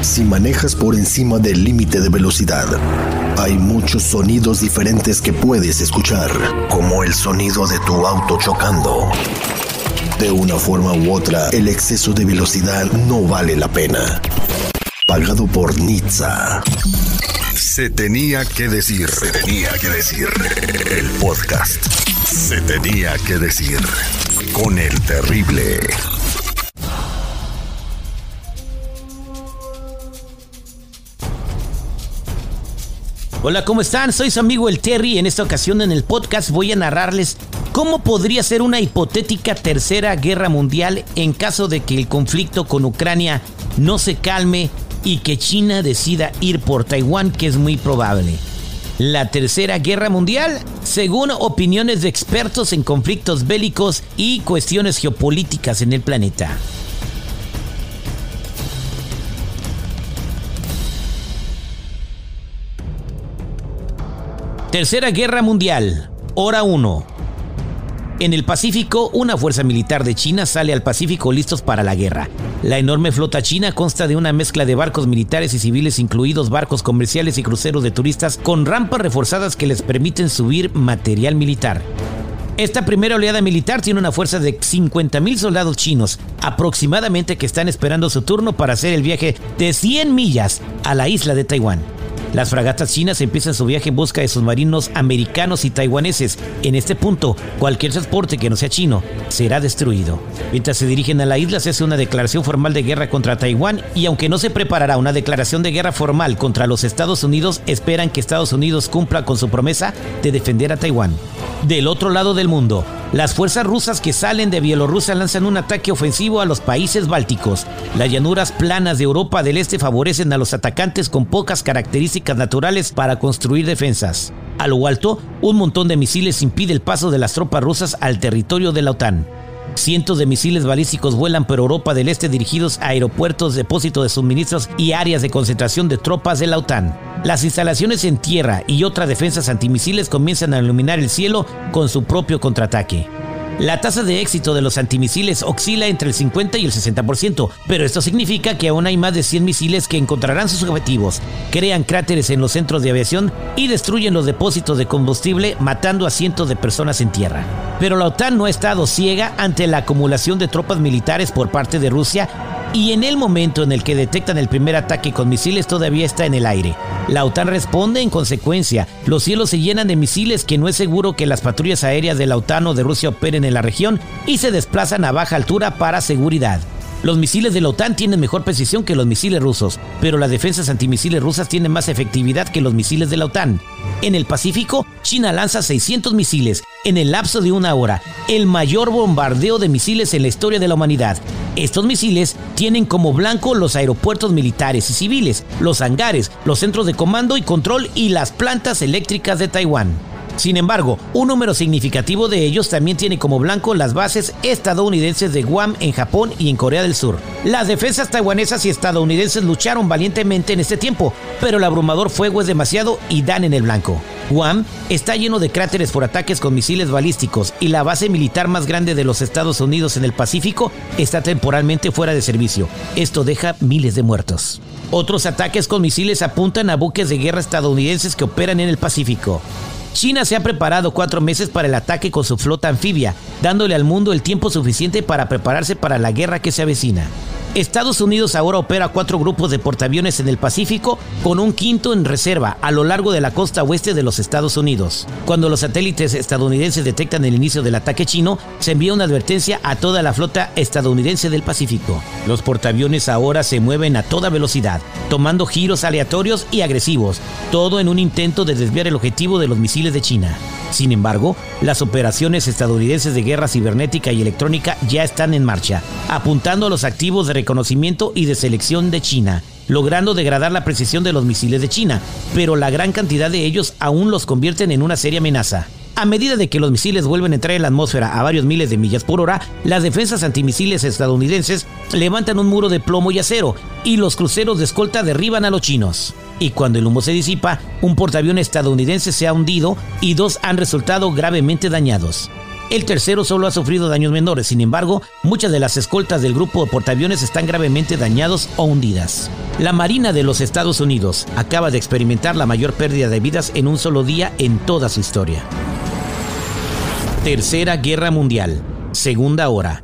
Si manejas por encima del límite de velocidad, hay muchos sonidos diferentes que puedes escuchar, como el sonido de tu auto chocando. De una forma u otra, el exceso de velocidad no vale la pena. Pagado por Nizza. Se tenía que decir, se tenía que decir. El podcast. Se tenía que decir. Con el terrible. Hola, ¿cómo están? Soy su amigo el Terry en esta ocasión en el podcast voy a narrarles cómo podría ser una hipotética tercera guerra mundial en caso de que el conflicto con Ucrania no se calme y que China decida ir por Taiwán, que es muy probable. La tercera guerra mundial, según opiniones de expertos en conflictos bélicos y cuestiones geopolíticas en el planeta. Tercera Guerra Mundial, hora 1. En el Pacífico, una fuerza militar de China sale al Pacífico listos para la guerra. La enorme flota china consta de una mezcla de barcos militares y civiles, incluidos barcos comerciales y cruceros de turistas, con rampas reforzadas que les permiten subir material militar. Esta primera oleada militar tiene una fuerza de 50.000 soldados chinos, aproximadamente que están esperando su turno para hacer el viaje de 100 millas a la isla de Taiwán. Las fragatas chinas empiezan su viaje en busca de submarinos americanos y taiwaneses. En este punto, cualquier transporte que no sea chino será destruido. Mientras se dirigen a la isla, se hace una declaración formal de guerra contra Taiwán y aunque no se preparará una declaración de guerra formal contra los Estados Unidos, esperan que Estados Unidos cumpla con su promesa de defender a Taiwán. Del otro lado del mundo, las fuerzas rusas que salen de Bielorrusia lanzan un ataque ofensivo a los países bálticos. Las llanuras planas de Europa del Este favorecen a los atacantes con pocas características naturales para construir defensas. A lo alto, un montón de misiles impide el paso de las tropas rusas al territorio de la OTAN. Cientos de misiles balísticos vuelan por Europa del Este dirigidos a aeropuertos, depósitos de suministros y áreas de concentración de tropas de la OTAN. Las instalaciones en tierra y otras defensas antimisiles comienzan a iluminar el cielo con su propio contraataque. La tasa de éxito de los antimisiles oscila entre el 50 y el 60%, pero esto significa que aún hay más de 100 misiles que encontrarán sus objetivos, crean cráteres en los centros de aviación y destruyen los depósitos de combustible matando a cientos de personas en tierra. Pero la OTAN no ha estado ciega ante la acumulación de tropas militares por parte de Rusia y en el momento en el que detectan el primer ataque con misiles todavía está en el aire. La OTAN responde en consecuencia. Los cielos se llenan de misiles que no es seguro que las patrullas aéreas de la OTAN o de Rusia operen en la región y se desplazan a baja altura para seguridad. Los misiles de la OTAN tienen mejor precisión que los misiles rusos, pero las defensas antimisiles rusas tienen más efectividad que los misiles de la OTAN. En el Pacífico, China lanza 600 misiles en el lapso de una hora, el mayor bombardeo de misiles en la historia de la humanidad. Estos misiles tienen como blanco los aeropuertos militares y civiles, los hangares, los centros de comando y control y las plantas eléctricas de Taiwán. Sin embargo, un número significativo de ellos también tiene como blanco las bases estadounidenses de Guam en Japón y en Corea del Sur. Las defensas taiwanesas y estadounidenses lucharon valientemente en este tiempo, pero el abrumador fuego es demasiado y dan en el blanco. Guam está lleno de cráteres por ataques con misiles balísticos y la base militar más grande de los Estados Unidos en el Pacífico está temporalmente fuera de servicio. Esto deja miles de muertos. Otros ataques con misiles apuntan a buques de guerra estadounidenses que operan en el Pacífico. China se ha preparado cuatro meses para el ataque con su flota anfibia, dándole al mundo el tiempo suficiente para prepararse para la guerra que se avecina. Estados Unidos ahora opera cuatro grupos de portaaviones en el Pacífico con un quinto en reserva a lo largo de la costa oeste de los Estados Unidos. Cuando los satélites estadounidenses detectan el inicio del ataque chino, se envía una advertencia a toda la flota estadounidense del Pacífico. Los portaaviones ahora se mueven a toda velocidad, tomando giros aleatorios y agresivos, todo en un intento de desviar el objetivo de los misiles de China. Sin embargo, las operaciones estadounidenses de guerra cibernética y electrónica ya están en marcha, apuntando a los activos de reconocimiento y de selección de China, logrando degradar la precisión de los misiles de China, pero la gran cantidad de ellos aún los convierten en una seria amenaza. A medida de que los misiles vuelven a entrar en la atmósfera a varios miles de millas por hora, las defensas antimisiles estadounidenses levantan un muro de plomo y acero y los cruceros de escolta derriban a los chinos. Y cuando el humo se disipa, un portaaviones estadounidense se ha hundido y dos han resultado gravemente dañados. El tercero solo ha sufrido daños menores, sin embargo, muchas de las escoltas del grupo de portaaviones están gravemente dañados o hundidas. La Marina de los Estados Unidos acaba de experimentar la mayor pérdida de vidas en un solo día en toda su historia. Tercera Guerra Mundial, segunda hora.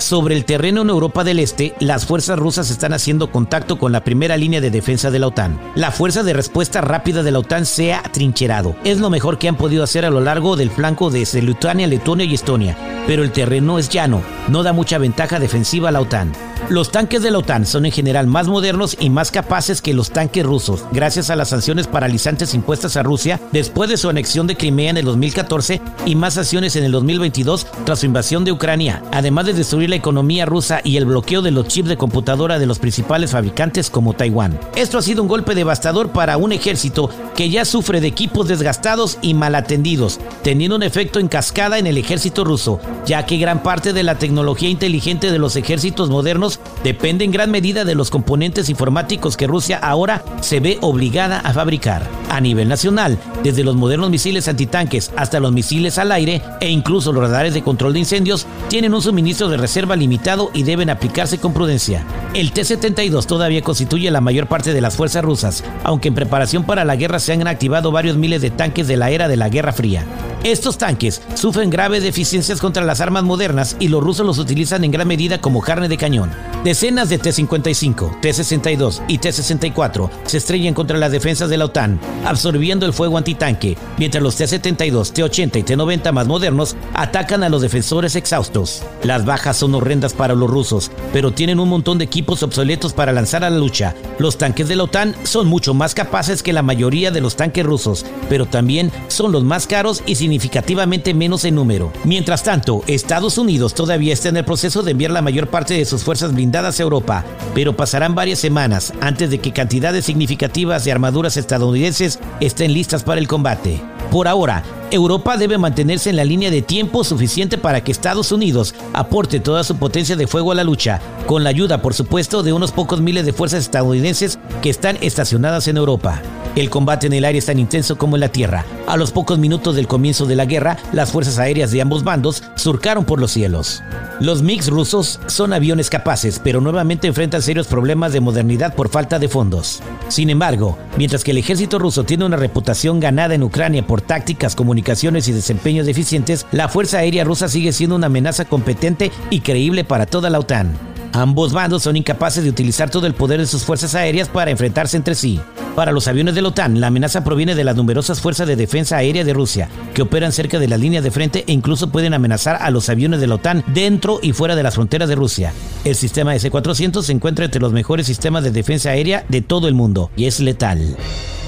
Sobre el terreno en Europa del Este, las fuerzas rusas están haciendo contacto con la primera línea de defensa de la OTAN. La fuerza de respuesta rápida de la OTAN se ha trincherado. Es lo mejor que han podido hacer a lo largo del flanco de Lituania, Letonia y Estonia, pero el terreno es llano, no da mucha ventaja defensiva a la OTAN. Los tanques de la OTAN son en general más modernos y más capaces que los tanques rusos, gracias a las sanciones paralizantes impuestas a Rusia después de su anexión de Crimea en el 2014 y más sanciones en el 2022 tras su invasión de Ucrania, además de destruir la economía rusa y el bloqueo de los chips de computadora de los principales fabricantes como Taiwán. Esto ha sido un golpe devastador para un ejército que ya sufre de equipos desgastados y mal atendidos, teniendo un efecto en cascada en el ejército ruso, ya que gran parte de la tecnología inteligente de los ejércitos modernos depende en gran medida de los componentes informáticos que Rusia ahora se ve obligada a fabricar. A nivel nacional, desde los modernos misiles antitanques hasta los misiles al aire e incluso los radares de control de incendios, tienen un suministro de reserva limitado y deben aplicarse con prudencia. El T-72 todavía constituye la mayor parte de las fuerzas rusas, aunque en preparación para la guerra se han activado varios miles de tanques de la era de la Guerra Fría. Estos tanques sufren graves deficiencias contra las armas modernas y los rusos los utilizan en gran medida como carne de cañón. Decenas de T-55, T-62 y T-64 se estrellan contra las defensas de la OTAN, absorbiendo el fuego antitanque, mientras los T-72, T-80 y T-90 más modernos atacan a los defensores exhaustos. Las bajas son horrendas para los rusos, pero tienen un montón de equipos obsoletos para lanzar a la lucha. Los tanques de la OTAN son mucho más capaces que la mayoría de los tanques rusos, pero también son los más caros y sin significativamente menos en número. Mientras tanto, Estados Unidos todavía está en el proceso de enviar la mayor parte de sus fuerzas blindadas a Europa, pero pasarán varias semanas antes de que cantidades significativas de armaduras estadounidenses estén listas para el combate. Por ahora, Europa debe mantenerse en la línea de tiempo suficiente para que Estados Unidos aporte toda su potencia de fuego a la lucha, con la ayuda, por supuesto, de unos pocos miles de fuerzas estadounidenses que están estacionadas en Europa. El combate en el aire es tan intenso como en la tierra. A los pocos minutos del comienzo de la guerra, las fuerzas aéreas de ambos bandos surcaron por los cielos. Los MiGs rusos son aviones capaces, pero nuevamente enfrentan serios problemas de modernidad por falta de fondos. Sin embargo, mientras que el ejército ruso tiene una reputación ganada en Ucrania por tácticas, comunicaciones y desempeños deficientes, la Fuerza Aérea rusa sigue siendo una amenaza competente y creíble para toda la OTAN. Ambos bandos son incapaces de utilizar todo el poder de sus fuerzas aéreas para enfrentarse entre sí. Para los aviones de la OTAN, la amenaza proviene de las numerosas fuerzas de defensa aérea de Rusia, que operan cerca de las líneas de frente e incluso pueden amenazar a los aviones de la OTAN dentro y fuera de las fronteras de Rusia. El sistema S-400 se encuentra entre los mejores sistemas de defensa aérea de todo el mundo y es letal.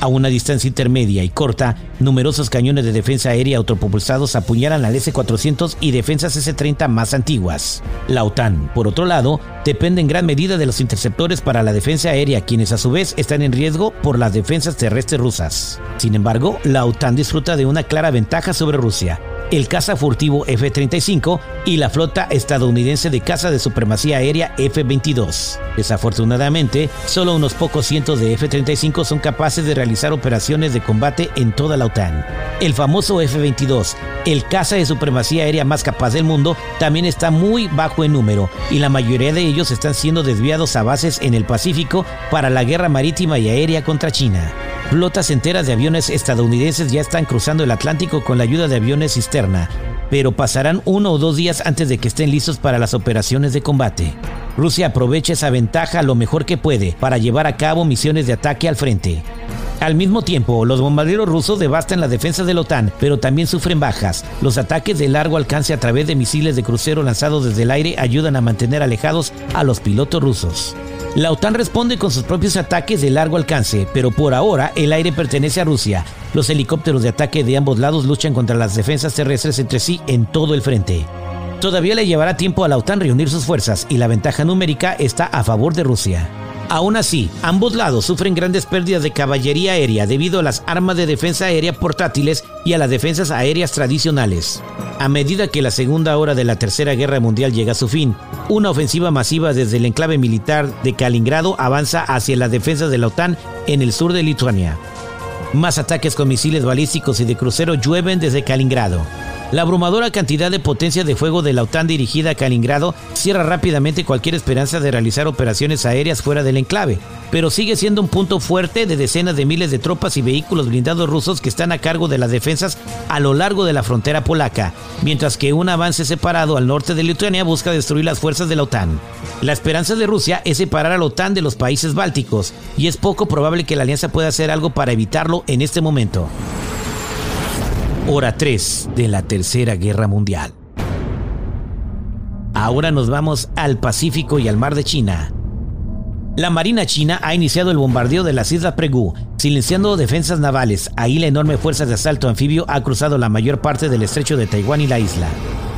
A una distancia intermedia y corta, numerosos cañones de defensa aérea autopropulsados apuñalan al S-400 y defensas S-30 más antiguas. La OTAN, por otro lado, depende en gran medida de los interceptores para la defensa aérea, quienes a su vez están en riesgo por las defensas terrestres rusas. Sin embargo, la OTAN disfruta de una clara ventaja sobre Rusia el caza furtivo F-35 y la flota estadounidense de caza de supremacía aérea F-22. Desafortunadamente, solo unos pocos cientos de F-35 son capaces de realizar operaciones de combate en toda la OTAN. El famoso F-22, el caza de supremacía aérea más capaz del mundo, también está muy bajo en número y la mayoría de ellos están siendo desviados a bases en el Pacífico para la guerra marítima y aérea contra China. Flotas enteras de aviones estadounidenses ya están cruzando el Atlántico con la ayuda de aviones cisterna, pero pasarán uno o dos días antes de que estén listos para las operaciones de combate. Rusia aprovecha esa ventaja lo mejor que puede para llevar a cabo misiones de ataque al frente. Al mismo tiempo, los bombarderos rusos devastan la defensa de la OTAN, pero también sufren bajas. Los ataques de largo alcance a través de misiles de crucero lanzados desde el aire ayudan a mantener alejados a los pilotos rusos. La OTAN responde con sus propios ataques de largo alcance, pero por ahora el aire pertenece a Rusia. Los helicópteros de ataque de ambos lados luchan contra las defensas terrestres entre sí en todo el frente. Todavía le llevará tiempo a la OTAN reunir sus fuerzas y la ventaja numérica está a favor de Rusia. Aún así, ambos lados sufren grandes pérdidas de caballería aérea debido a las armas de defensa aérea portátiles y a las defensas aéreas tradicionales. A medida que la segunda hora de la Tercera Guerra Mundial llega a su fin, una ofensiva masiva desde el enclave militar de Kaliningrado avanza hacia las defensas de la OTAN en el sur de Lituania. Más ataques con misiles balísticos y de crucero llueven desde Kaliningrado. La abrumadora cantidad de potencia de fuego de la OTAN dirigida a Kaliningrado cierra rápidamente cualquier esperanza de realizar operaciones aéreas fuera del enclave, pero sigue siendo un punto fuerte de decenas de miles de tropas y vehículos blindados rusos que están a cargo de las defensas a lo largo de la frontera polaca, mientras que un avance separado al norte de Lituania busca destruir las fuerzas de la OTAN. La esperanza de Rusia es separar a la OTAN de los países bálticos, y es poco probable que la alianza pueda hacer algo para evitarlo en este momento. Hora 3 de la Tercera Guerra Mundial. Ahora nos vamos al Pacífico y al Mar de China. La Marina China ha iniciado el bombardeo de las Islas Pregu, silenciando defensas navales. Ahí la enorme fuerza de asalto anfibio ha cruzado la mayor parte del estrecho de Taiwán y la isla.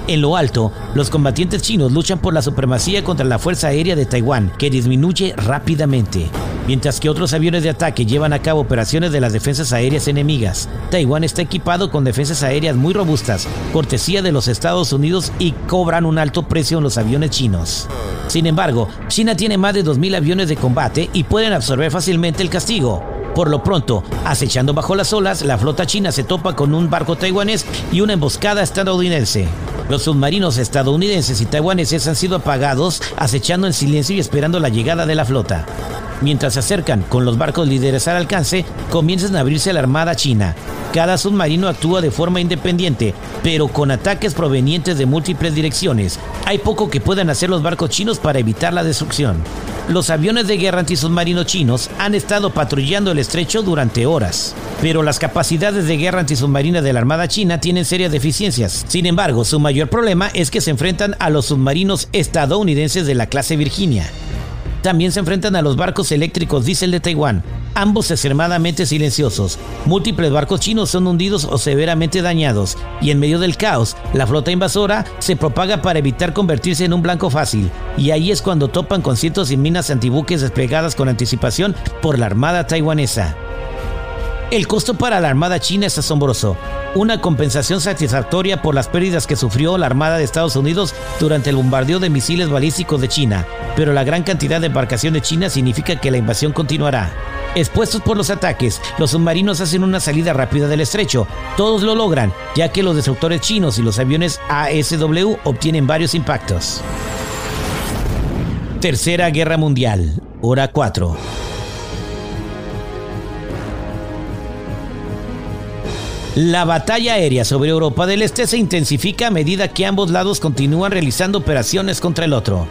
En lo alto, los combatientes chinos luchan por la supremacía contra la Fuerza Aérea de Taiwán, que disminuye rápidamente, mientras que otros aviones de ataque llevan a cabo operaciones de las defensas aéreas enemigas. Taiwán está equipado con defensas aéreas muy robustas, cortesía de los Estados Unidos y cobran un alto precio en los aviones chinos. Sin embargo, China tiene más de 2.000 aviones de combate y pueden absorber fácilmente el castigo. Por lo pronto, acechando bajo las olas, la flota china se topa con un barco taiwanés y una emboscada estadounidense. Los submarinos estadounidenses y taiwaneses han sido apagados, acechando en silencio y esperando la llegada de la flota. Mientras se acercan con los barcos líderes al alcance, comienzan a abrirse la armada china. Cada submarino actúa de forma independiente, pero con ataques provenientes de múltiples direcciones. Hay poco que puedan hacer los barcos chinos para evitar la destrucción. Los aviones de guerra antisubmarinos chinos han estado patrullando el estrecho durante horas, pero las capacidades de guerra antisubmarina de la Armada China tienen serias deficiencias. Sin embargo, su mayor problema es que se enfrentan a los submarinos estadounidenses de la clase Virginia. También se enfrentan a los barcos eléctricos diésel de Taiwán, ambos extremadamente silenciosos. Múltiples barcos chinos son hundidos o severamente dañados, y en medio del caos, la flota invasora se propaga para evitar convertirse en un blanco fácil, y ahí es cuando topan con cientos de minas antibuques desplegadas con anticipación por la armada taiwanesa. El costo para la Armada China es asombroso. Una compensación satisfactoria por las pérdidas que sufrió la Armada de Estados Unidos durante el bombardeo de misiles balísticos de China, pero la gran cantidad de embarcaciones chinas significa que la invasión continuará. Expuestos por los ataques, los submarinos hacen una salida rápida del estrecho. Todos lo logran, ya que los destructores chinos y los aviones ASW obtienen varios impactos. Tercera Guerra Mundial, hora 4. La batalla aérea sobre Europa del Este se intensifica a medida que ambos lados continúan realizando operaciones contra el otro.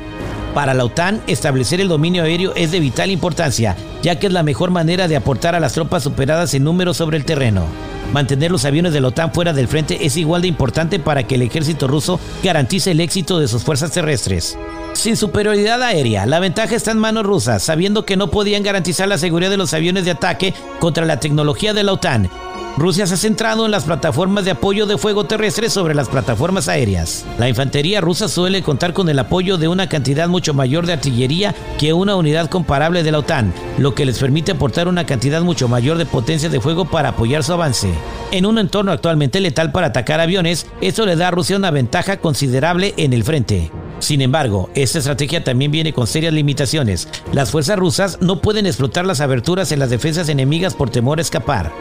Para la OTAN, establecer el dominio aéreo es de vital importancia, ya que es la mejor manera de aportar a las tropas superadas en número sobre el terreno. Mantener los aviones de la OTAN fuera del frente es igual de importante para que el ejército ruso garantice el éxito de sus fuerzas terrestres. Sin superioridad aérea, la ventaja está en manos rusas, sabiendo que no podían garantizar la seguridad de los aviones de ataque contra la tecnología de la OTAN Rusia se ha centrado en las plataformas de apoyo de fuego terrestre sobre las plataformas aéreas. La infantería rusa suele contar con el apoyo de una cantidad mucho mayor de artillería que una unidad comparable de la OTAN, lo que les permite aportar una cantidad mucho mayor de potencia de fuego para apoyar su avance. En un entorno actualmente letal para atacar aviones, esto le da a Rusia una ventaja considerable en el frente. Sin embargo, esta estrategia también viene con serias limitaciones. Las fuerzas rusas no pueden explotar las aberturas en las defensas enemigas por temor a escapar.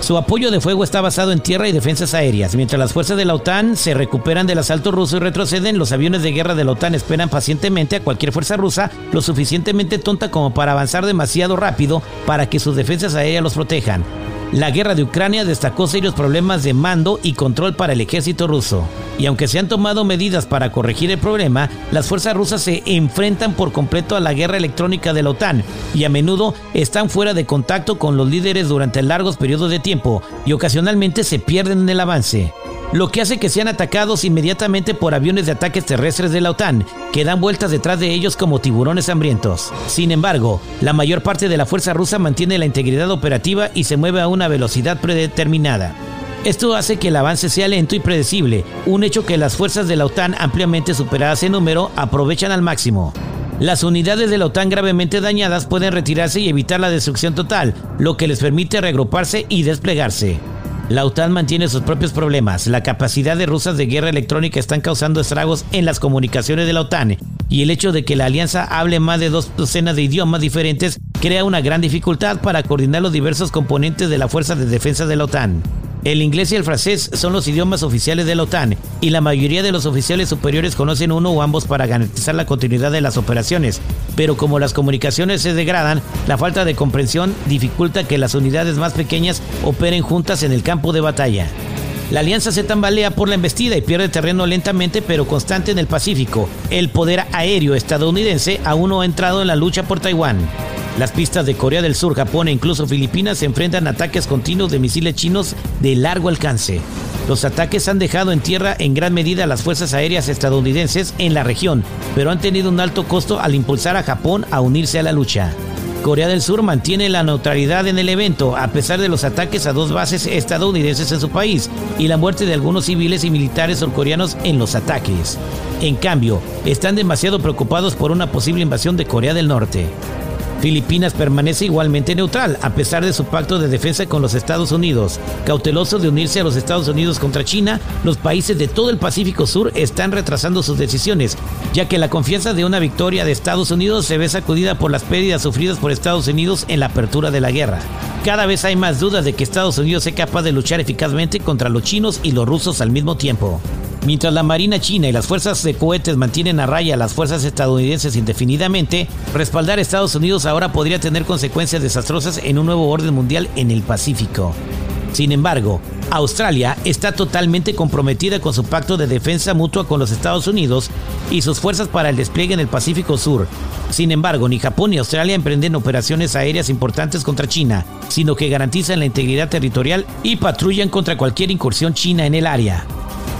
Su apoyo de fuego está basado en tierra y defensas aéreas. Mientras las fuerzas de la OTAN se recuperan del asalto ruso y retroceden, los aviones de guerra de la OTAN esperan pacientemente a cualquier fuerza rusa lo suficientemente tonta como para avanzar demasiado rápido para que sus defensas aéreas los protejan. La guerra de Ucrania destacó serios problemas de mando y control para el ejército ruso. Y aunque se han tomado medidas para corregir el problema, las fuerzas rusas se enfrentan por completo a la guerra electrónica de la OTAN y a menudo están fuera de contacto con los líderes durante largos periodos de tiempo y ocasionalmente se pierden en el avance lo que hace que sean atacados inmediatamente por aviones de ataques terrestres de la OTAN, que dan vueltas detrás de ellos como tiburones hambrientos. Sin embargo, la mayor parte de la fuerza rusa mantiene la integridad operativa y se mueve a una velocidad predeterminada. Esto hace que el avance sea lento y predecible, un hecho que las fuerzas de la OTAN ampliamente superadas en número aprovechan al máximo. Las unidades de la OTAN gravemente dañadas pueden retirarse y evitar la destrucción total, lo que les permite reagruparse y desplegarse. La OTAN mantiene sus propios problemas. La capacidad de rusas de guerra electrónica están causando estragos en las comunicaciones de la OTAN y el hecho de que la alianza hable más de dos docenas de idiomas diferentes crea una gran dificultad para coordinar los diversos componentes de la Fuerza de Defensa de la OTAN. El inglés y el francés son los idiomas oficiales de la OTAN y la mayoría de los oficiales superiores conocen uno o ambos para garantizar la continuidad de las operaciones, pero como las comunicaciones se degradan, la falta de comprensión dificulta que las unidades más pequeñas operen juntas en el campo de batalla. La alianza se tambalea por la embestida y pierde terreno lentamente pero constante en el Pacífico. El poder aéreo estadounidense aún no ha entrado en la lucha por Taiwán. Las pistas de Corea del Sur, Japón e incluso Filipinas se enfrentan a ataques continuos de misiles chinos de largo alcance. Los ataques han dejado en tierra en gran medida a las fuerzas aéreas estadounidenses en la región, pero han tenido un alto costo al impulsar a Japón a unirse a la lucha. Corea del Sur mantiene la neutralidad en el evento a pesar de los ataques a dos bases estadounidenses en su país y la muerte de algunos civiles y militares surcoreanos en los ataques. En cambio, están demasiado preocupados por una posible invasión de Corea del Norte. Filipinas permanece igualmente neutral, a pesar de su pacto de defensa con los Estados Unidos. Cauteloso de unirse a los Estados Unidos contra China, los países de todo el Pacífico Sur están retrasando sus decisiones, ya que la confianza de una victoria de Estados Unidos se ve sacudida por las pérdidas sufridas por Estados Unidos en la apertura de la guerra. Cada vez hay más dudas de que Estados Unidos sea capaz de luchar eficazmente contra los chinos y los rusos al mismo tiempo. Mientras la Marina China y las fuerzas de cohetes mantienen a raya a las fuerzas estadounidenses indefinidamente, respaldar a Estados Unidos ahora podría tener consecuencias desastrosas en un nuevo orden mundial en el Pacífico. Sin embargo, Australia está totalmente comprometida con su pacto de defensa mutua con los Estados Unidos y sus fuerzas para el despliegue en el Pacífico Sur. Sin embargo, ni Japón ni Australia emprenden operaciones aéreas importantes contra China, sino que garantizan la integridad territorial y patrullan contra cualquier incursión china en el área.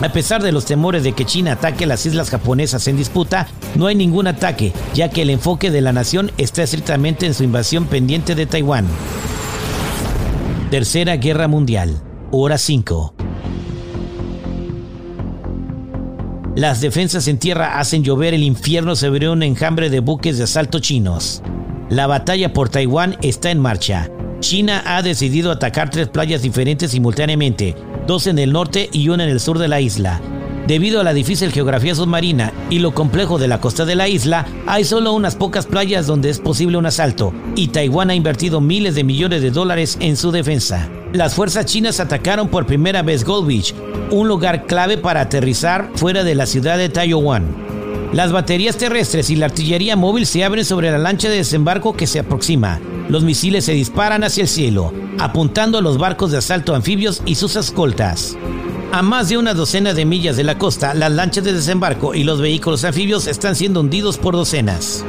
A pesar de los temores de que China ataque las islas japonesas en disputa, no hay ningún ataque, ya que el enfoque de la nación está estrictamente en su invasión pendiente de Taiwán. Tercera Guerra Mundial, hora 5. Las defensas en tierra hacen llover el infierno sobre un enjambre de buques de asalto chinos. La batalla por Taiwán está en marcha. China ha decidido atacar tres playas diferentes simultáneamente, dos en el norte y una en el sur de la isla. Debido a la difícil geografía submarina y lo complejo de la costa de la isla, hay solo unas pocas playas donde es posible un asalto, y Taiwán ha invertido miles de millones de dólares en su defensa. Las fuerzas chinas atacaron por primera vez Gold Beach, un lugar clave para aterrizar fuera de la ciudad de Taiwán. Las baterías terrestres y la artillería móvil se abren sobre la lancha de desembarco que se aproxima. Los misiles se disparan hacia el cielo, apuntando a los barcos de asalto anfibios y sus escoltas. A más de una docena de millas de la costa, las lanchas de desembarco y los vehículos anfibios están siendo hundidos por docenas.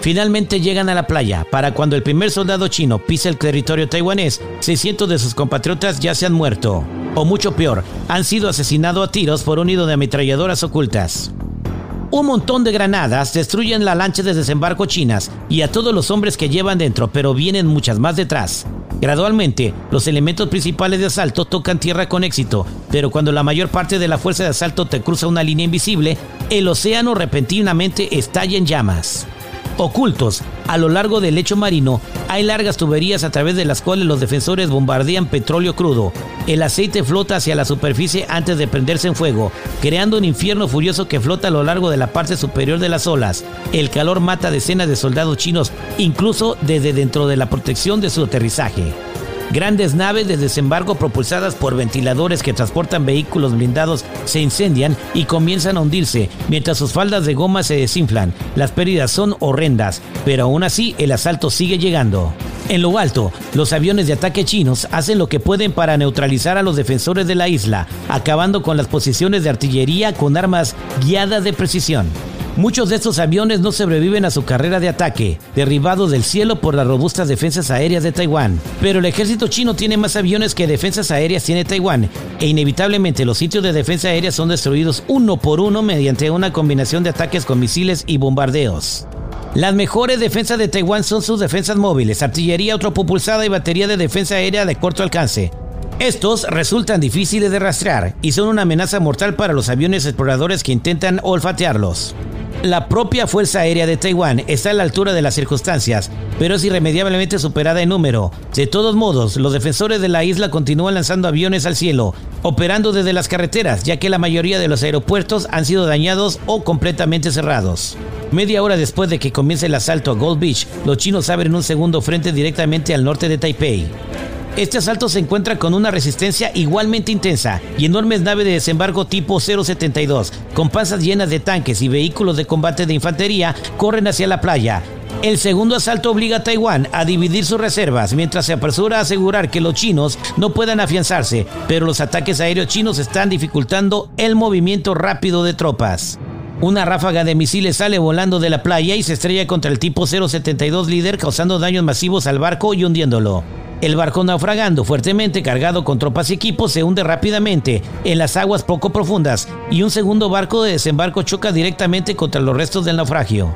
Finalmente llegan a la playa. Para cuando el primer soldado chino pisa el territorio taiwanés, 600 de sus compatriotas ya se han muerto. O mucho peor, han sido asesinados a tiros por un nido de ametralladoras ocultas. Un montón de granadas destruyen la lancha de desembarco chinas y a todos los hombres que llevan dentro, pero vienen muchas más detrás. Gradualmente, los elementos principales de asalto tocan tierra con éxito, pero cuando la mayor parte de la fuerza de asalto te cruza una línea invisible, el océano repentinamente estalla en llamas. Ocultos a lo largo del lecho marino hay largas tuberías a través de las cuales los defensores bombardean petróleo crudo. El aceite flota hacia la superficie antes de prenderse en fuego, creando un infierno furioso que flota a lo largo de la parte superior de las olas. El calor mata decenas de soldados chinos, incluso desde dentro de la protección de su aterrizaje. Grandes naves de desembarco propulsadas por ventiladores que transportan vehículos blindados se incendian y comienzan a hundirse mientras sus faldas de goma se desinflan. Las pérdidas son horrendas, pero aún así el asalto sigue llegando. En lo alto, los aviones de ataque chinos hacen lo que pueden para neutralizar a los defensores de la isla, acabando con las posiciones de artillería con armas guiadas de precisión. Muchos de estos aviones no sobreviven a su carrera de ataque, derribados del cielo por las robustas defensas aéreas de Taiwán. Pero el ejército chino tiene más aviones que defensas aéreas tiene Taiwán, e inevitablemente los sitios de defensa aérea son destruidos uno por uno mediante una combinación de ataques con misiles y bombardeos. Las mejores defensas de Taiwán son sus defensas móviles, artillería autopropulsada y batería de defensa aérea de corto alcance. Estos resultan difíciles de rastrear y son una amenaza mortal para los aviones exploradores que intentan olfatearlos. La propia Fuerza Aérea de Taiwán está a la altura de las circunstancias, pero es irremediablemente superada en número. De todos modos, los defensores de la isla continúan lanzando aviones al cielo, operando desde las carreteras, ya que la mayoría de los aeropuertos han sido dañados o completamente cerrados. Media hora después de que comience el asalto a Gold Beach, los chinos abren un segundo frente directamente al norte de Taipei. Este asalto se encuentra con una resistencia igualmente intensa y enormes naves de desembarco tipo 072, con panzas llenas de tanques y vehículos de combate de infantería, corren hacia la playa. El segundo asalto obliga a Taiwán a dividir sus reservas mientras se apresura a asegurar que los chinos no puedan afianzarse, pero los ataques aéreos chinos están dificultando el movimiento rápido de tropas. Una ráfaga de misiles sale volando de la playa y se estrella contra el tipo 072 líder causando daños masivos al barco y hundiéndolo. El barco naufragando fuertemente cargado con tropas y equipos se hunde rápidamente en las aguas poco profundas y un segundo barco de desembarco choca directamente contra los restos del naufragio.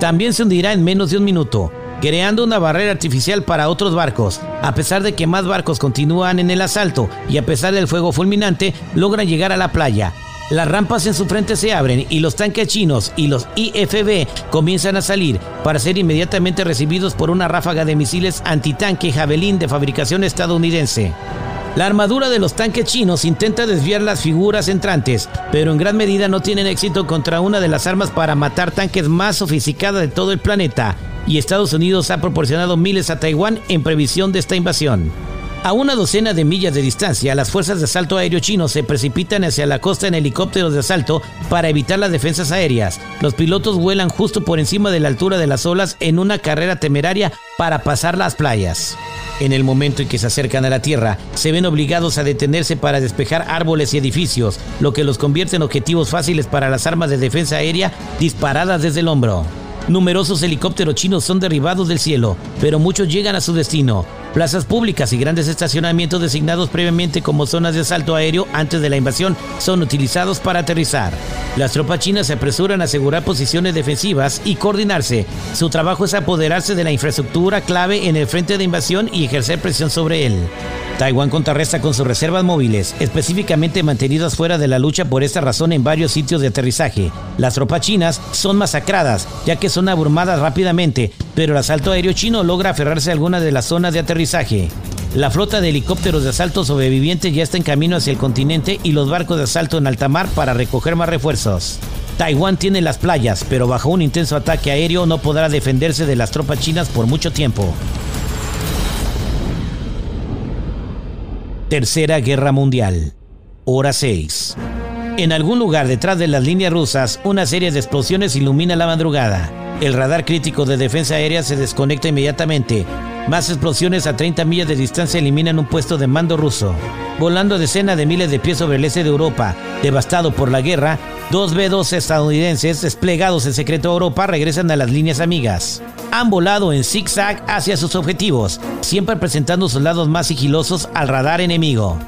También se hundirá en menos de un minuto, creando una barrera artificial para otros barcos. A pesar de que más barcos continúan en el asalto y a pesar del fuego fulminante, logran llegar a la playa, las rampas en su frente se abren y los tanques chinos y los IFB comienzan a salir para ser inmediatamente recibidos por una ráfaga de misiles antitanque Javelin de fabricación estadounidense. La armadura de los tanques chinos intenta desviar las figuras entrantes, pero en gran medida no tienen éxito contra una de las armas para matar tanques más sofisticadas de todo el planeta, y Estados Unidos ha proporcionado miles a Taiwán en previsión de esta invasión. A una docena de millas de distancia, las fuerzas de asalto aéreo chinos se precipitan hacia la costa en helicópteros de asalto para evitar las defensas aéreas. Los pilotos vuelan justo por encima de la altura de las olas en una carrera temeraria para pasar las playas. En el momento en que se acercan a la tierra, se ven obligados a detenerse para despejar árboles y edificios, lo que los convierte en objetivos fáciles para las armas de defensa aérea disparadas desde el hombro. Numerosos helicópteros chinos son derribados del cielo, pero muchos llegan a su destino. Plazas públicas y grandes estacionamientos designados previamente como zonas de asalto aéreo antes de la invasión son utilizados para aterrizar. Las tropas chinas se apresuran a asegurar posiciones defensivas y coordinarse. Su trabajo es apoderarse de la infraestructura clave en el frente de invasión y ejercer presión sobre él. Taiwán contrarresta con sus reservas móviles, específicamente mantenidas fuera de la lucha por esta razón en varios sitios de aterrizaje. Las tropas chinas son masacradas, ya que son abrumadas rápidamente, pero el asalto aéreo chino logra aferrarse a alguna de las zonas de aterrizaje. La flota de helicópteros de asalto sobrevivientes ya está en camino hacia el continente y los barcos de asalto en alta mar para recoger más refuerzos. Taiwán tiene las playas, pero bajo un intenso ataque aéreo no podrá defenderse de las tropas chinas por mucho tiempo. Tercera Guerra Mundial. Hora 6. En algún lugar detrás de las líneas rusas, una serie de explosiones ilumina la madrugada. El radar crítico de defensa aérea se desconecta inmediatamente. Más explosiones a 30 millas de distancia eliminan un puesto de mando ruso. Volando decenas de miles de pies sobre el este de Europa, devastado por la guerra, dos B-2 estadounidenses desplegados en secreto a Europa regresan a las líneas amigas. Han volado en zigzag hacia sus objetivos, siempre presentando sus lados más sigilosos al radar enemigo.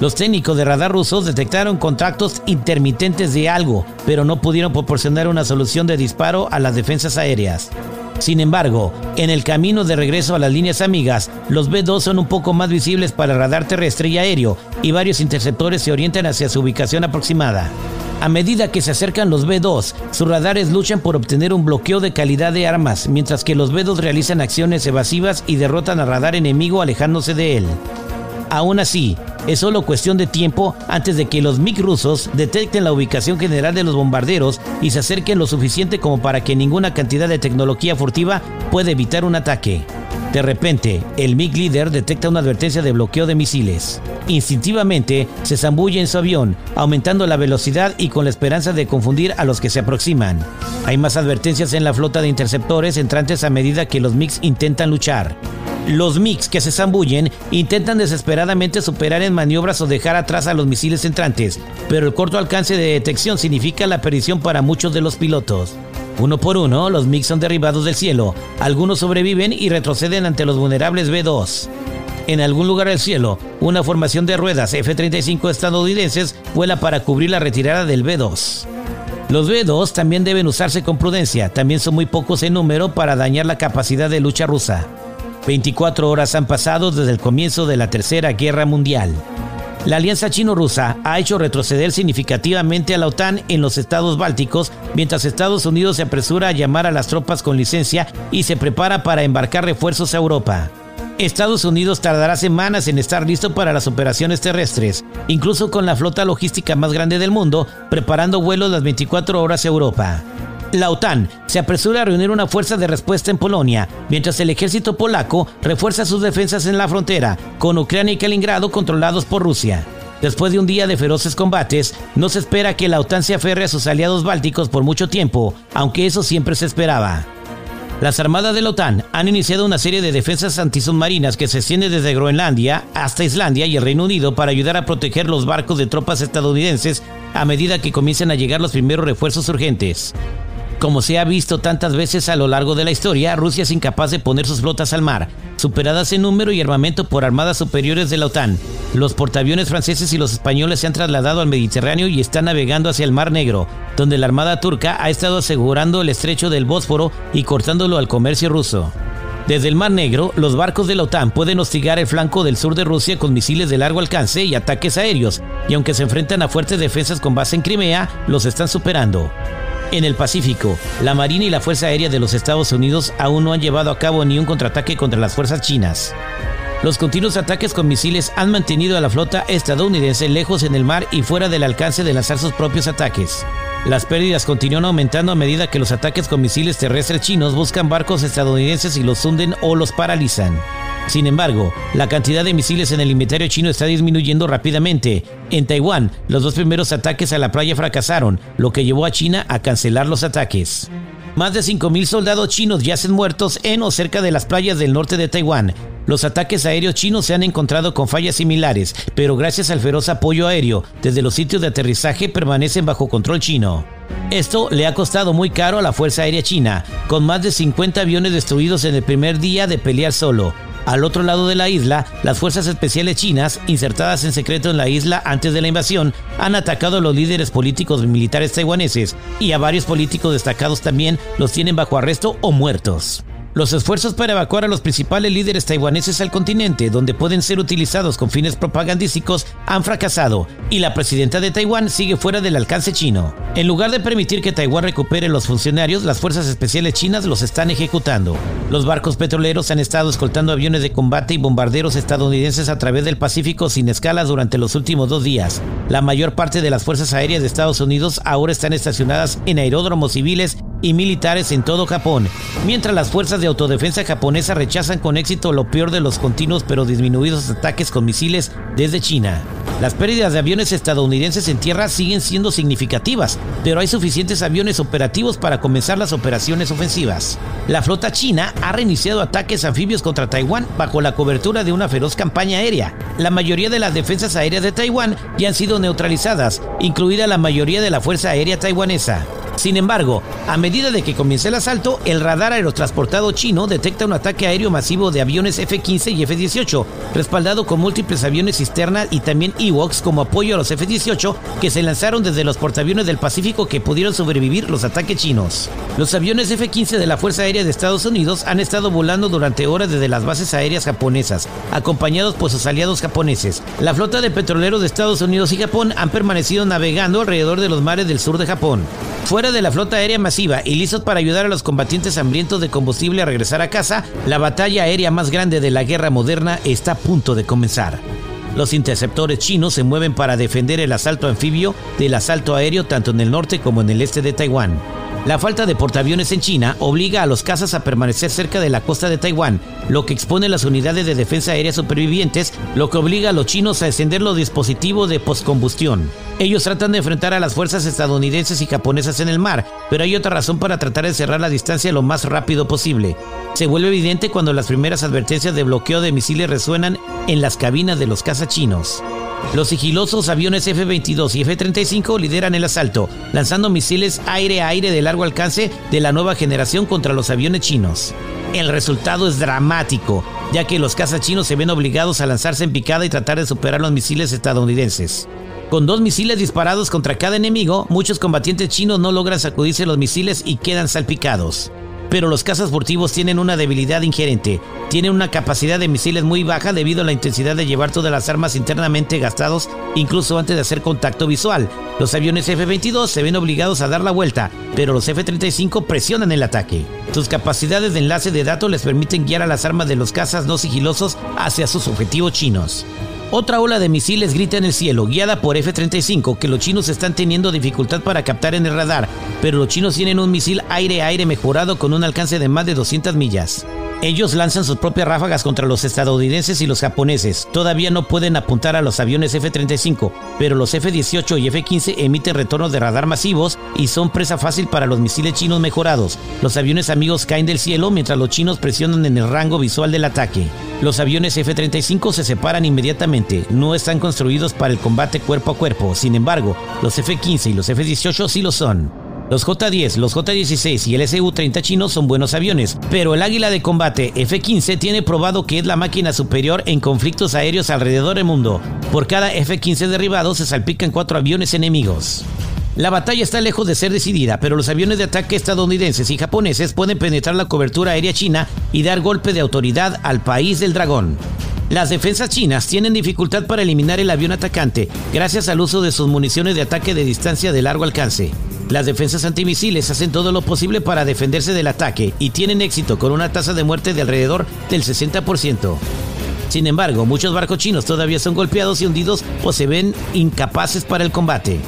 Los técnicos de radar rusos detectaron contactos intermitentes de algo, pero no pudieron proporcionar una solución de disparo a las defensas aéreas. Sin embargo, en el camino de regreso a las líneas amigas, los B-2 son un poco más visibles para el radar terrestre y aéreo, y varios interceptores se orientan hacia su ubicación aproximada. A medida que se acercan los B-2, sus radares luchan por obtener un bloqueo de calidad de armas, mientras que los B-2 realizan acciones evasivas y derrotan al radar enemigo alejándose de él. Aún así, es solo cuestión de tiempo antes de que los MiG rusos detecten la ubicación general de los bombarderos y se acerquen lo suficiente como para que ninguna cantidad de tecnología furtiva pueda evitar un ataque. De repente, el MiG líder detecta una advertencia de bloqueo de misiles. Instintivamente, se zambulle en su avión, aumentando la velocidad y con la esperanza de confundir a los que se aproximan. Hay más advertencias en la flota de interceptores entrantes a medida que los MiGs intentan luchar. Los MiGs que se zambullen intentan desesperadamente superar en maniobras o dejar atrás a los misiles entrantes, pero el corto alcance de detección significa la perdición para muchos de los pilotos. Uno por uno, los MiGs son derribados del cielo, algunos sobreviven y retroceden ante los vulnerables B-2. En algún lugar del cielo, una formación de ruedas F-35 estadounidenses vuela para cubrir la retirada del B-2. Los B-2 también deben usarse con prudencia, también son muy pocos en número para dañar la capacidad de lucha rusa. 24 horas han pasado desde el comienzo de la Tercera Guerra Mundial. La alianza chino-rusa ha hecho retroceder significativamente a la OTAN en los estados bálticos, mientras Estados Unidos se apresura a llamar a las tropas con licencia y se prepara para embarcar refuerzos a Europa. Estados Unidos tardará semanas en estar listo para las operaciones terrestres, incluso con la flota logística más grande del mundo, preparando vuelos las 24 horas a Europa. La OTAN se apresura a reunir una fuerza de respuesta en Polonia, mientras el ejército polaco refuerza sus defensas en la frontera, con Ucrania y Kaliningrado controlados por Rusia. Después de un día de feroces combates, no se espera que la OTAN se aferre a sus aliados bálticos por mucho tiempo, aunque eso siempre se esperaba. Las armadas de la OTAN han iniciado una serie de defensas antisubmarinas que se extiende desde Groenlandia hasta Islandia y el Reino Unido para ayudar a proteger los barcos de tropas estadounidenses a medida que comiencen a llegar los primeros refuerzos urgentes. Como se ha visto tantas veces a lo largo de la historia, Rusia es incapaz de poner sus flotas al mar, superadas en número y armamento por armadas superiores de la OTAN. Los portaaviones franceses y los españoles se han trasladado al Mediterráneo y están navegando hacia el Mar Negro, donde la armada turca ha estado asegurando el estrecho del Bósforo y cortándolo al comercio ruso. Desde el Mar Negro, los barcos de la OTAN pueden hostigar el flanco del sur de Rusia con misiles de largo alcance y ataques aéreos, y aunque se enfrentan a fuertes defensas con base en Crimea, los están superando. En el Pacífico, la Marina y la Fuerza Aérea de los Estados Unidos aún no han llevado a cabo ni un contraataque contra las fuerzas chinas. Los continuos ataques con misiles han mantenido a la flota estadounidense lejos en el mar y fuera del alcance de lanzar sus propios ataques. Las pérdidas continúan aumentando a medida que los ataques con misiles terrestres chinos buscan barcos estadounidenses y los hunden o los paralizan. Sin embargo, la cantidad de misiles en el inventario chino está disminuyendo rápidamente. En Taiwán, los dos primeros ataques a la playa fracasaron, lo que llevó a China a cancelar los ataques. Más de 5.000 soldados chinos yacen muertos en o cerca de las playas del norte de Taiwán. Los ataques aéreos chinos se han encontrado con fallas similares, pero gracias al feroz apoyo aéreo desde los sitios de aterrizaje permanecen bajo control chino. Esto le ha costado muy caro a la Fuerza Aérea China, con más de 50 aviones destruidos en el primer día de pelear solo. Al otro lado de la isla, las fuerzas especiales chinas, insertadas en secreto en la isla antes de la invasión, han atacado a los líderes políticos y militares taiwaneses y a varios políticos destacados también los tienen bajo arresto o muertos. Los esfuerzos para evacuar a los principales líderes taiwaneses al continente, donde pueden ser utilizados con fines propagandísticos, han fracasado y la presidenta de Taiwán sigue fuera del alcance chino. En lugar de permitir que Taiwán recupere los funcionarios, las fuerzas especiales chinas los están ejecutando. Los barcos petroleros han estado escoltando aviones de combate y bombarderos estadounidenses a través del Pacífico sin escalas durante los últimos dos días. La mayor parte de las fuerzas aéreas de Estados Unidos ahora están estacionadas en aeródromos civiles y militares en todo Japón, mientras las fuerzas de autodefensa japonesa rechazan con éxito lo peor de los continuos pero disminuidos ataques con misiles desde China. Las pérdidas de aviones estadounidenses en tierra siguen siendo significativas, pero hay suficientes aviones operativos para comenzar las operaciones ofensivas. La flota china ha reiniciado ataques anfibios contra Taiwán bajo la cobertura de una feroz campaña aérea. La mayoría de las defensas aéreas de Taiwán ya han sido neutralizadas, incluida la mayoría de la Fuerza Aérea Taiwanesa. Sin embargo, a medida de que comienza el asalto, el radar aerotransportado chino detecta un ataque aéreo masivo de aviones F-15 y F-18, respaldado con múltiples aviones cisterna y también Ewoks como apoyo a los F-18 que se lanzaron desde los portaaviones del Pacífico que pudieron sobrevivir los ataques chinos. Los aviones F-15 de la Fuerza Aérea de Estados Unidos han estado volando durante horas desde las bases aéreas japonesas, acompañados por sus aliados japoneses. La flota de petroleros de Estados Unidos y Japón han permanecido navegando alrededor de los mares del sur de Japón. Fuera de la flota aérea masiva y listos para ayudar a los combatientes hambrientos de combustible a regresar a casa, la batalla aérea más grande de la guerra moderna está a punto de comenzar. Los interceptores chinos se mueven para defender el asalto anfibio del asalto aéreo tanto en el norte como en el este de Taiwán. La falta de portaaviones en China obliga a los cazas a permanecer cerca de la costa de Taiwán, lo que expone las unidades de defensa aérea supervivientes, lo que obliga a los chinos a encender los dispositivos de postcombustión. Ellos tratan de enfrentar a las fuerzas estadounidenses y japonesas en el mar, pero hay otra razón para tratar de cerrar la distancia lo más rápido posible. Se vuelve evidente cuando las primeras advertencias de bloqueo de misiles resuenan en las cabinas de los cazachinos. Los sigilosos aviones F-22 y F-35 lideran el asalto, lanzando misiles aire-aire de largo alcance de la nueva generación contra los aviones chinos. El resultado es dramático, ya que los cazas chinos se ven obligados a lanzarse en picada y tratar de superar los misiles estadounidenses. Con dos misiles disparados contra cada enemigo, muchos combatientes chinos no logran sacudirse los misiles y quedan salpicados pero los cazas furtivos tienen una debilidad ingerente. Tienen una capacidad de misiles muy baja debido a la intensidad de llevar todas las armas internamente gastados incluso antes de hacer contacto visual. Los aviones F-22 se ven obligados a dar la vuelta, pero los F-35 presionan el ataque. Sus capacidades de enlace de datos les permiten guiar a las armas de los cazas no sigilosos hacia sus objetivos chinos. Otra ola de misiles grita en el cielo, guiada por F-35, que los chinos están teniendo dificultad para captar en el radar, pero los chinos tienen un misil aire-aire mejorado con un alcance de más de 200 millas. Ellos lanzan sus propias ráfagas contra los estadounidenses y los japoneses. Todavía no pueden apuntar a los aviones F-35, pero los F-18 y F-15 emiten retornos de radar masivos y son presa fácil para los misiles chinos mejorados. Los aviones amigos caen del cielo mientras los chinos presionan en el rango visual del ataque. Los aviones F-35 se separan inmediatamente, no están construidos para el combate cuerpo a cuerpo, sin embargo, los F-15 y los F-18 sí lo son. Los J-10, los J-16 y el Su-30 chinos son buenos aviones, pero el Águila de Combate F-15 tiene probado que es la máquina superior en conflictos aéreos alrededor del mundo. Por cada F-15 derribado se salpican cuatro aviones enemigos. La batalla está lejos de ser decidida, pero los aviones de ataque estadounidenses y japoneses pueden penetrar la cobertura aérea china y dar golpe de autoridad al país del dragón. Las defensas chinas tienen dificultad para eliminar el avión atacante gracias al uso de sus municiones de ataque de distancia de largo alcance. Las defensas antimisiles hacen todo lo posible para defenderse del ataque y tienen éxito con una tasa de muerte de alrededor del 60%. Sin embargo, muchos barcos chinos todavía son golpeados y hundidos o se ven incapaces para el combate.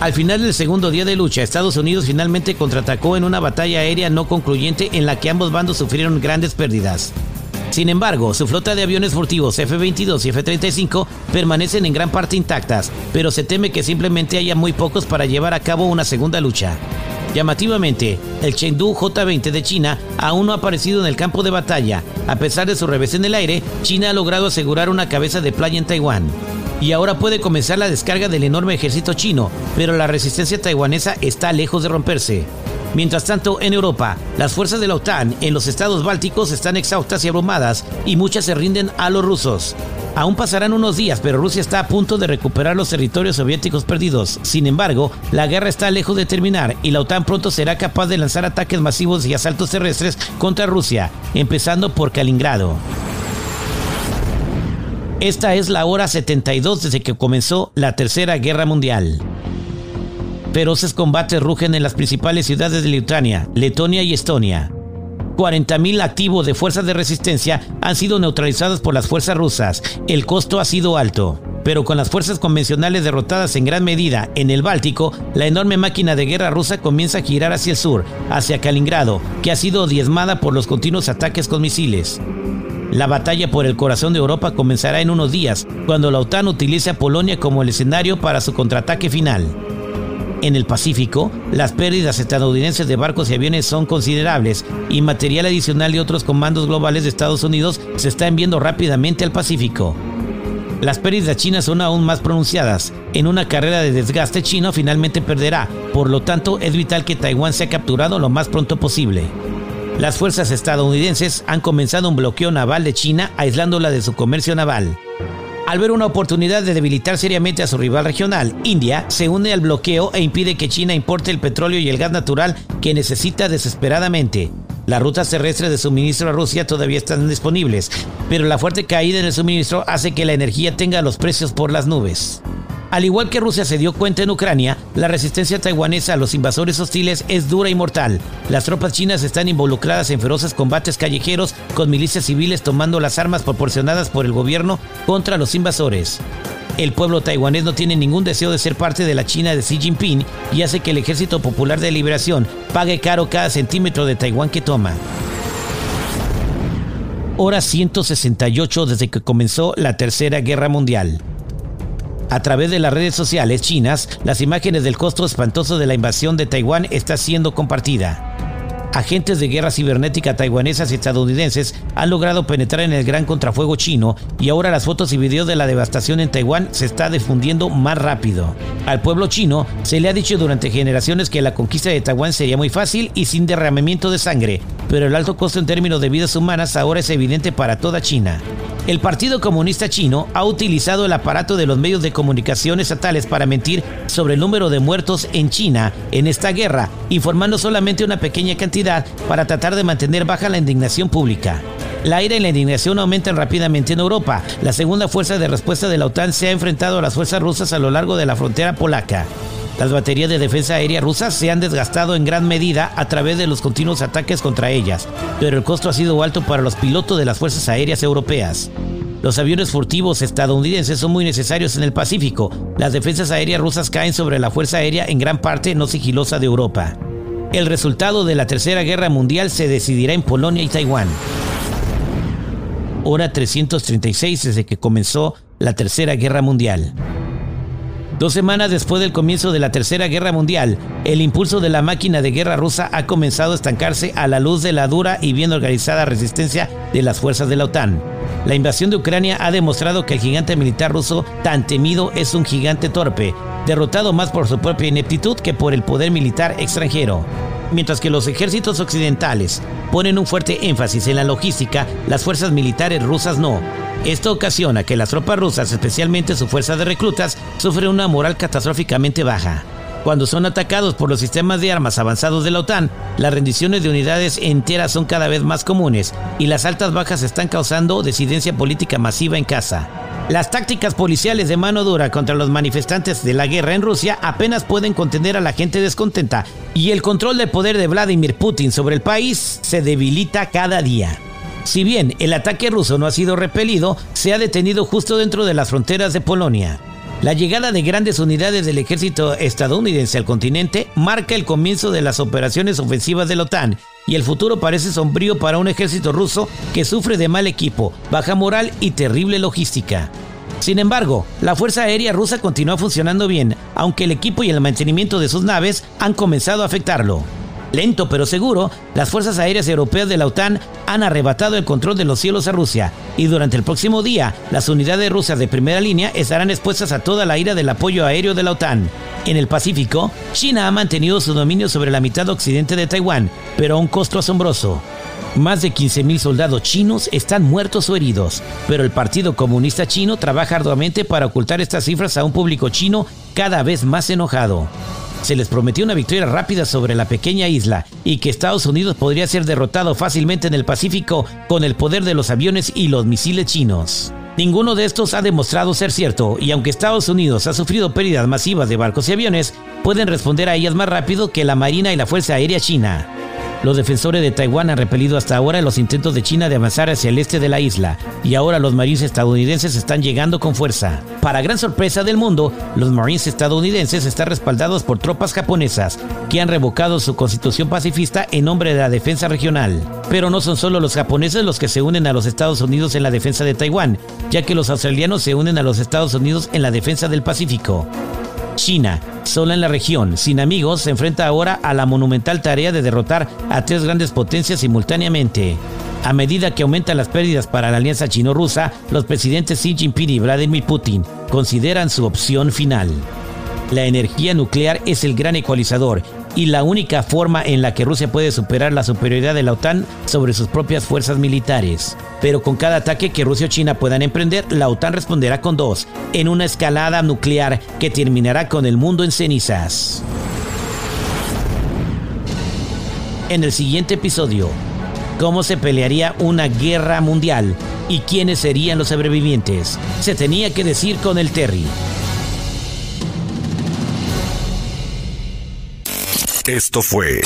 Al final del segundo día de lucha, Estados Unidos finalmente contraatacó en una batalla aérea no concluyente en la que ambos bandos sufrieron grandes pérdidas. Sin embargo, su flota de aviones furtivos F-22 y F-35 permanecen en gran parte intactas, pero se teme que simplemente haya muy pocos para llevar a cabo una segunda lucha. Llamativamente, el Chengdu J-20 de China aún no ha aparecido en el campo de batalla. A pesar de su revés en el aire, China ha logrado asegurar una cabeza de playa en Taiwán. Y ahora puede comenzar la descarga del enorme ejército chino, pero la resistencia taiwanesa está lejos de romperse. Mientras tanto, en Europa, las fuerzas de la OTAN en los estados bálticos están exhaustas y abrumadas y muchas se rinden a los rusos. Aún pasarán unos días, pero Rusia está a punto de recuperar los territorios soviéticos perdidos. Sin embargo, la guerra está lejos de terminar y la OTAN pronto será capaz de lanzar ataques masivos y asaltos terrestres contra Rusia, empezando por Kaliningrado. Esta es la hora 72 desde que comenzó la Tercera Guerra Mundial. Feroces combates rugen en las principales ciudades de Lituania, Letonia y Estonia. 40.000 activos de fuerzas de resistencia han sido neutralizados por las fuerzas rusas. El costo ha sido alto. Pero con las fuerzas convencionales derrotadas en gran medida en el Báltico, la enorme máquina de guerra rusa comienza a girar hacia el sur, hacia Kaliningrado, que ha sido diezmada por los continuos ataques con misiles. La batalla por el corazón de Europa comenzará en unos días, cuando la OTAN utilice a Polonia como el escenario para su contraataque final. En el Pacífico, las pérdidas estadounidenses de barcos y aviones son considerables y material adicional de otros comandos globales de Estados Unidos se está enviando rápidamente al Pacífico. Las pérdidas chinas son aún más pronunciadas. En una carrera de desgaste chino finalmente perderá, por lo tanto es vital que Taiwán sea capturado lo más pronto posible. Las fuerzas estadounidenses han comenzado un bloqueo naval de China aislándola de su comercio naval. Al ver una oportunidad de debilitar seriamente a su rival regional, India se une al bloqueo e impide que China importe el petróleo y el gas natural que necesita desesperadamente. Las rutas terrestres de suministro a Rusia todavía están disponibles, pero la fuerte caída en el suministro hace que la energía tenga los precios por las nubes. Al igual que Rusia se dio cuenta en Ucrania, la resistencia taiwanesa a los invasores hostiles es dura y mortal. Las tropas chinas están involucradas en feroces combates callejeros con milicias civiles tomando las armas proporcionadas por el gobierno contra los invasores. El pueblo taiwanés no tiene ningún deseo de ser parte de la China de Xi Jinping y hace que el Ejército Popular de Liberación pague caro cada centímetro de Taiwán que toma. Hora 168 desde que comenzó la Tercera Guerra Mundial. A través de las redes sociales chinas, las imágenes del costo espantoso de la invasión de Taiwán está siendo compartida. Agentes de guerra cibernética taiwanesas y estadounidenses han logrado penetrar en el gran contrafuego chino y ahora las fotos y videos de la devastación en Taiwán se está difundiendo más rápido. Al pueblo chino se le ha dicho durante generaciones que la conquista de Taiwán sería muy fácil y sin derramamiento de sangre, pero el alto costo en términos de vidas humanas ahora es evidente para toda China. El Partido Comunista Chino ha utilizado el aparato de los medios de comunicación estatales para mentir sobre el número de muertos en China en esta guerra, informando solamente una pequeña cantidad para tratar de mantener baja la indignación pública. La ira y la indignación aumentan rápidamente en Europa. La segunda fuerza de respuesta de la OTAN se ha enfrentado a las fuerzas rusas a lo largo de la frontera polaca. Las baterías de defensa aérea rusas se han desgastado en gran medida a través de los continuos ataques contra ellas, pero el costo ha sido alto para los pilotos de las fuerzas aéreas europeas. Los aviones furtivos estadounidenses son muy necesarios en el Pacífico. Las defensas aéreas rusas caen sobre la fuerza aérea en gran parte no sigilosa de Europa. El resultado de la Tercera Guerra Mundial se decidirá en Polonia y Taiwán. Hora 336 desde que comenzó la Tercera Guerra Mundial. Dos semanas después del comienzo de la Tercera Guerra Mundial, el impulso de la máquina de guerra rusa ha comenzado a estancarse a la luz de la dura y bien organizada resistencia de las fuerzas de la OTAN. La invasión de Ucrania ha demostrado que el gigante militar ruso tan temido es un gigante torpe, derrotado más por su propia ineptitud que por el poder militar extranjero. Mientras que los ejércitos occidentales ponen un fuerte énfasis en la logística, las fuerzas militares rusas no. Esto ocasiona que las tropas rusas, especialmente su fuerza de reclutas, sufren una moral catastróficamente baja. Cuando son atacados por los sistemas de armas avanzados de la OTAN, las rendiciones de unidades enteras son cada vez más comunes y las altas bajas están causando disidencia política masiva en casa. Las tácticas policiales de mano dura contra los manifestantes de la guerra en Rusia apenas pueden contener a la gente descontenta y el control del poder de Vladimir Putin sobre el país se debilita cada día. Si bien el ataque ruso no ha sido repelido, se ha detenido justo dentro de las fronteras de Polonia. La llegada de grandes unidades del ejército estadounidense al continente marca el comienzo de las operaciones ofensivas de la OTAN y el futuro parece sombrío para un ejército ruso que sufre de mal equipo, baja moral y terrible logística. Sin embargo, la Fuerza Aérea rusa continúa funcionando bien, aunque el equipo y el mantenimiento de sus naves han comenzado a afectarlo. Lento pero seguro, las fuerzas aéreas europeas de la OTAN han arrebatado el control de los cielos a Rusia y durante el próximo día las unidades rusas de primera línea estarán expuestas a toda la ira del apoyo aéreo de la OTAN. En el Pacífico, China ha mantenido su dominio sobre la mitad occidente de Taiwán, pero a un costo asombroso. Más de 15.000 soldados chinos están muertos o heridos, pero el Partido Comunista Chino trabaja arduamente para ocultar estas cifras a un público chino cada vez más enojado se les prometió una victoria rápida sobre la pequeña isla y que Estados Unidos podría ser derrotado fácilmente en el Pacífico con el poder de los aviones y los misiles chinos. Ninguno de estos ha demostrado ser cierto y aunque Estados Unidos ha sufrido pérdidas masivas de barcos y aviones, pueden responder a ellas más rápido que la Marina y la Fuerza Aérea China. Los defensores de Taiwán han repelido hasta ahora los intentos de China de avanzar hacia el este de la isla, y ahora los marines estadounidenses están llegando con fuerza. Para gran sorpresa del mundo, los marines estadounidenses están respaldados por tropas japonesas, que han revocado su constitución pacifista en nombre de la defensa regional. Pero no son solo los japoneses los que se unen a los Estados Unidos en la defensa de Taiwán, ya que los australianos se unen a los Estados Unidos en la defensa del Pacífico. China, sola en la región, sin amigos, se enfrenta ahora a la monumental tarea de derrotar a tres grandes potencias simultáneamente. A medida que aumentan las pérdidas para la alianza chino-rusa, los presidentes Xi Jinping y Vladimir Putin consideran su opción final. La energía nuclear es el gran ecualizador y la única forma en la que Rusia puede superar la superioridad de la OTAN sobre sus propias fuerzas militares. Pero con cada ataque que Rusia o China puedan emprender, la OTAN responderá con dos, en una escalada nuclear que terminará con el mundo en cenizas. En el siguiente episodio, ¿cómo se pelearía una guerra mundial y quiénes serían los sobrevivientes? Se tenía que decir con el Terry. Esto fue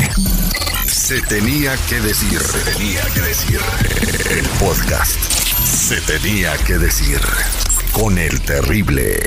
Se tenía que decir, se tenía que decir el podcast. Se tenía que decir con el terrible.